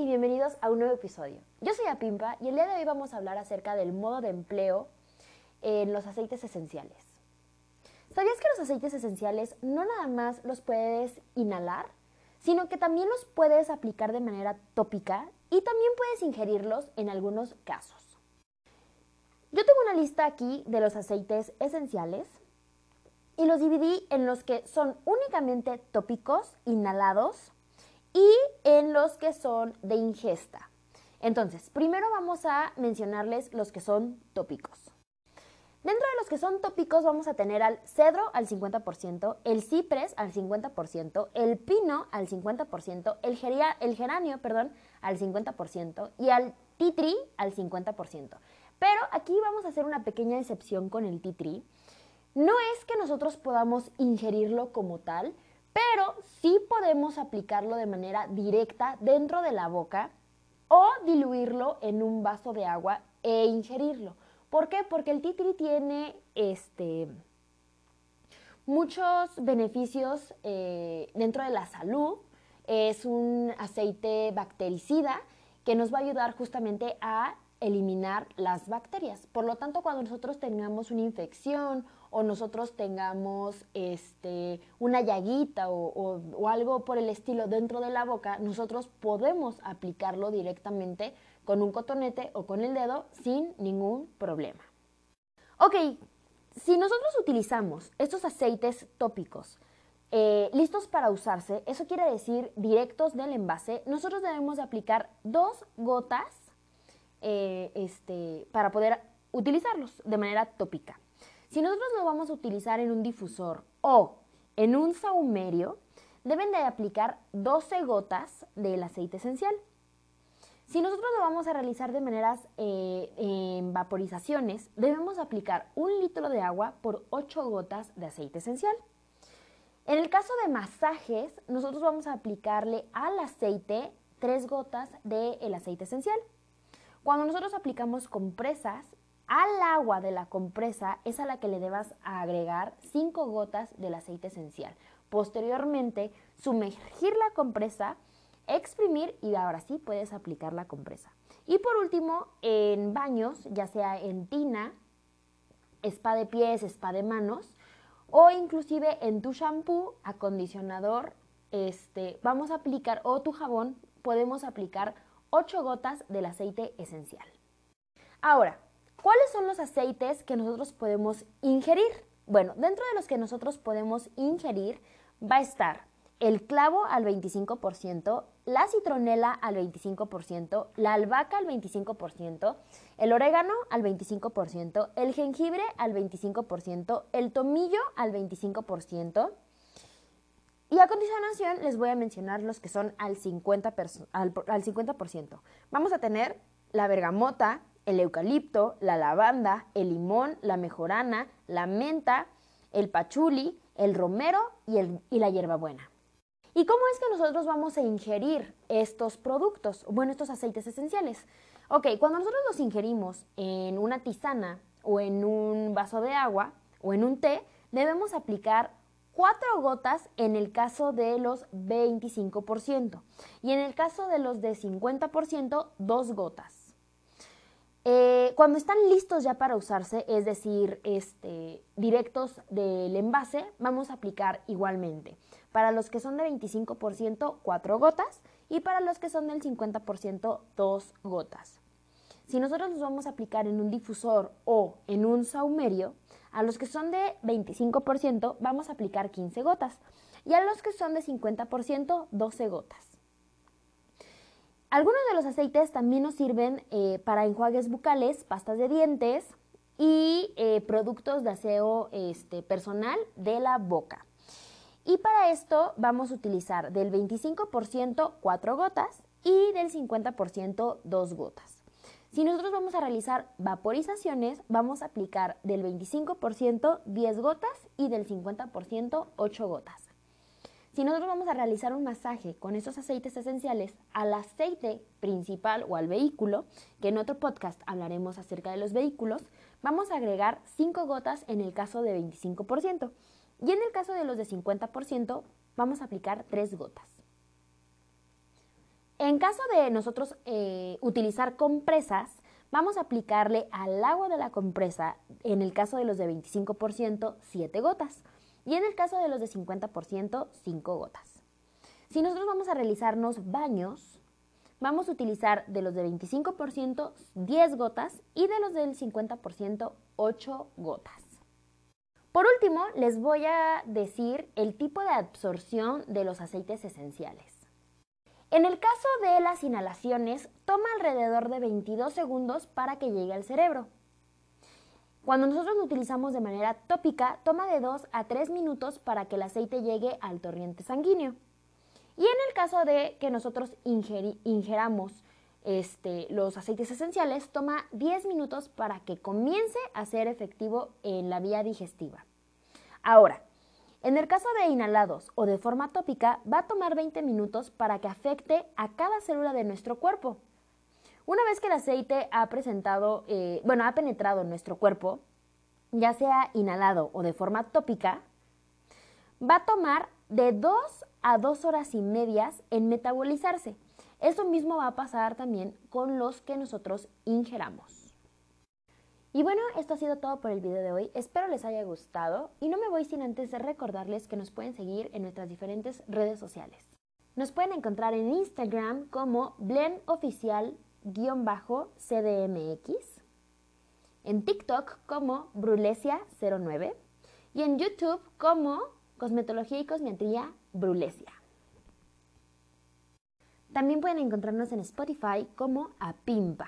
y bienvenidos a un nuevo episodio. Yo soy Apimpa y el día de hoy vamos a hablar acerca del modo de empleo en los aceites esenciales. ¿Sabías que los aceites esenciales no nada más los puedes inhalar, sino que también los puedes aplicar de manera tópica y también puedes ingerirlos en algunos casos? Yo tengo una lista aquí de los aceites esenciales y los dividí en los que son únicamente tópicos, inhalados, y en los que son de ingesta. Entonces, primero vamos a mencionarles los que son tópicos. Dentro de los que son tópicos vamos a tener al cedro al 50%, el cipres al 50%, el pino al 50%, el, el geranio perdón, al 50% y al titri al 50%. Pero aquí vamos a hacer una pequeña excepción con el titri. No es que nosotros podamos ingerirlo como tal, pero sí podemos aplicarlo de manera directa dentro de la boca o diluirlo en un vaso de agua e ingerirlo. ¿Por qué? Porque el titri tiene este, muchos beneficios eh, dentro de la salud. Es un aceite bactericida que nos va a ayudar justamente a eliminar las bacterias. Por lo tanto, cuando nosotros tengamos una infección o nosotros tengamos este, una llaguita o, o, algo por el estilo dentro de la boca, nosotros podemos aplicarlo directamente con un cotonete o con el dedo sin ningún problema. Ok, si nosotros utilizamos estos aceites tópicos eh, listos para usarse, eso quiere decir directos del envase, nosotros debemos de aplicar dos gotas eh, este, para poder utilizarlos de manera tópica. Si nosotros lo vamos a utilizar en un difusor o en un saumerio, deben de aplicar 12 gotas del aceite esencial. Si nosotros lo vamos a realizar de maneras eh, en vaporizaciones, debemos aplicar un litro de agua por 8 gotas de aceite esencial. En el caso de masajes, nosotros vamos a aplicarle al aceite 3 gotas del aceite esencial. Cuando nosotros aplicamos compresas, al agua de la compresa es a la que le debas agregar 5 gotas del aceite esencial. Posteriormente, sumergir la compresa, exprimir y ahora sí puedes aplicar la compresa. Y por último, en baños, ya sea en tina, spa de pies, spa de manos o inclusive en tu shampoo, acondicionador, este, vamos a aplicar o tu jabón, podemos aplicar 8 gotas del aceite esencial. Ahora, ¿Cuáles son los aceites que nosotros podemos ingerir? Bueno, dentro de los que nosotros podemos ingerir va a estar el clavo al 25%, la citronela al 25%, la albahaca al 25%, el orégano al 25%, el jengibre al 25%, el tomillo al 25%. Y a continuación les voy a mencionar los que son al 50%. Al, al 50%. Vamos a tener la bergamota, el eucalipto, la lavanda, el limón, la mejorana, la menta, el pachuli, el romero y, el, y la hierbabuena. ¿Y cómo es que nosotros vamos a ingerir estos productos? Bueno, estos aceites esenciales. Ok, cuando nosotros los ingerimos en una tisana o en un vaso de agua o en un té, debemos aplicar cuatro gotas en el caso de los 25% y en el caso de los de 50%, dos gotas. Eh, cuando están listos ya para usarse, es decir, este, directos del envase, vamos a aplicar igualmente. Para los que son de 25%, 4 gotas y para los que son del 50%, 2 gotas. Si nosotros los vamos a aplicar en un difusor o en un saumerio, a los que son de 25% vamos a aplicar 15 gotas y a los que son de 50% 12 gotas. Algunos de los aceites también nos sirven eh, para enjuagues bucales, pastas de dientes y eh, productos de aseo este, personal de la boca. Y para esto vamos a utilizar del 25% 4 gotas y del 50% 2 gotas. Si nosotros vamos a realizar vaporizaciones, vamos a aplicar del 25% 10 gotas y del 50% 8 gotas. Si nosotros vamos a realizar un masaje con esos aceites esenciales al aceite principal o al vehículo, que en otro podcast hablaremos acerca de los vehículos, vamos a agregar 5 gotas en el caso de 25% y en el caso de los de 50% vamos a aplicar 3 gotas. En caso de nosotros eh, utilizar compresas, vamos a aplicarle al agua de la compresa, en el caso de los de 25%, 7 gotas y en el caso de los de 50%, 5 gotas. Si nosotros vamos a realizarnos baños, vamos a utilizar de los de 25% 10 gotas y de los del 50% 8 gotas. Por último, les voy a decir el tipo de absorción de los aceites esenciales. En el caso de las inhalaciones, toma alrededor de 22 segundos para que llegue al cerebro. Cuando nosotros lo utilizamos de manera tópica, toma de 2 a 3 minutos para que el aceite llegue al torrente sanguíneo. Y en el caso de que nosotros ingeramos este, los aceites esenciales, toma 10 minutos para que comience a ser efectivo en la vía digestiva. Ahora, en el caso de inhalados o de forma tópica, va a tomar 20 minutos para que afecte a cada célula de nuestro cuerpo. Una vez que el aceite ha presentado, eh, bueno, ha penetrado en nuestro cuerpo, ya sea inhalado o de forma tópica, va a tomar de 2 a 2 horas y medias en metabolizarse. Eso mismo va a pasar también con los que nosotros ingeramos. Y bueno, esto ha sido todo por el video de hoy. Espero les haya gustado y no me voy sin antes recordarles que nos pueden seguir en nuestras diferentes redes sociales. Nos pueden encontrar en Instagram como blendoficial-cdmx, en TikTok como brulesia09 y en YouTube como Cosmetología y Cosmetría Brulesia. También pueden encontrarnos en Spotify como Apimpa.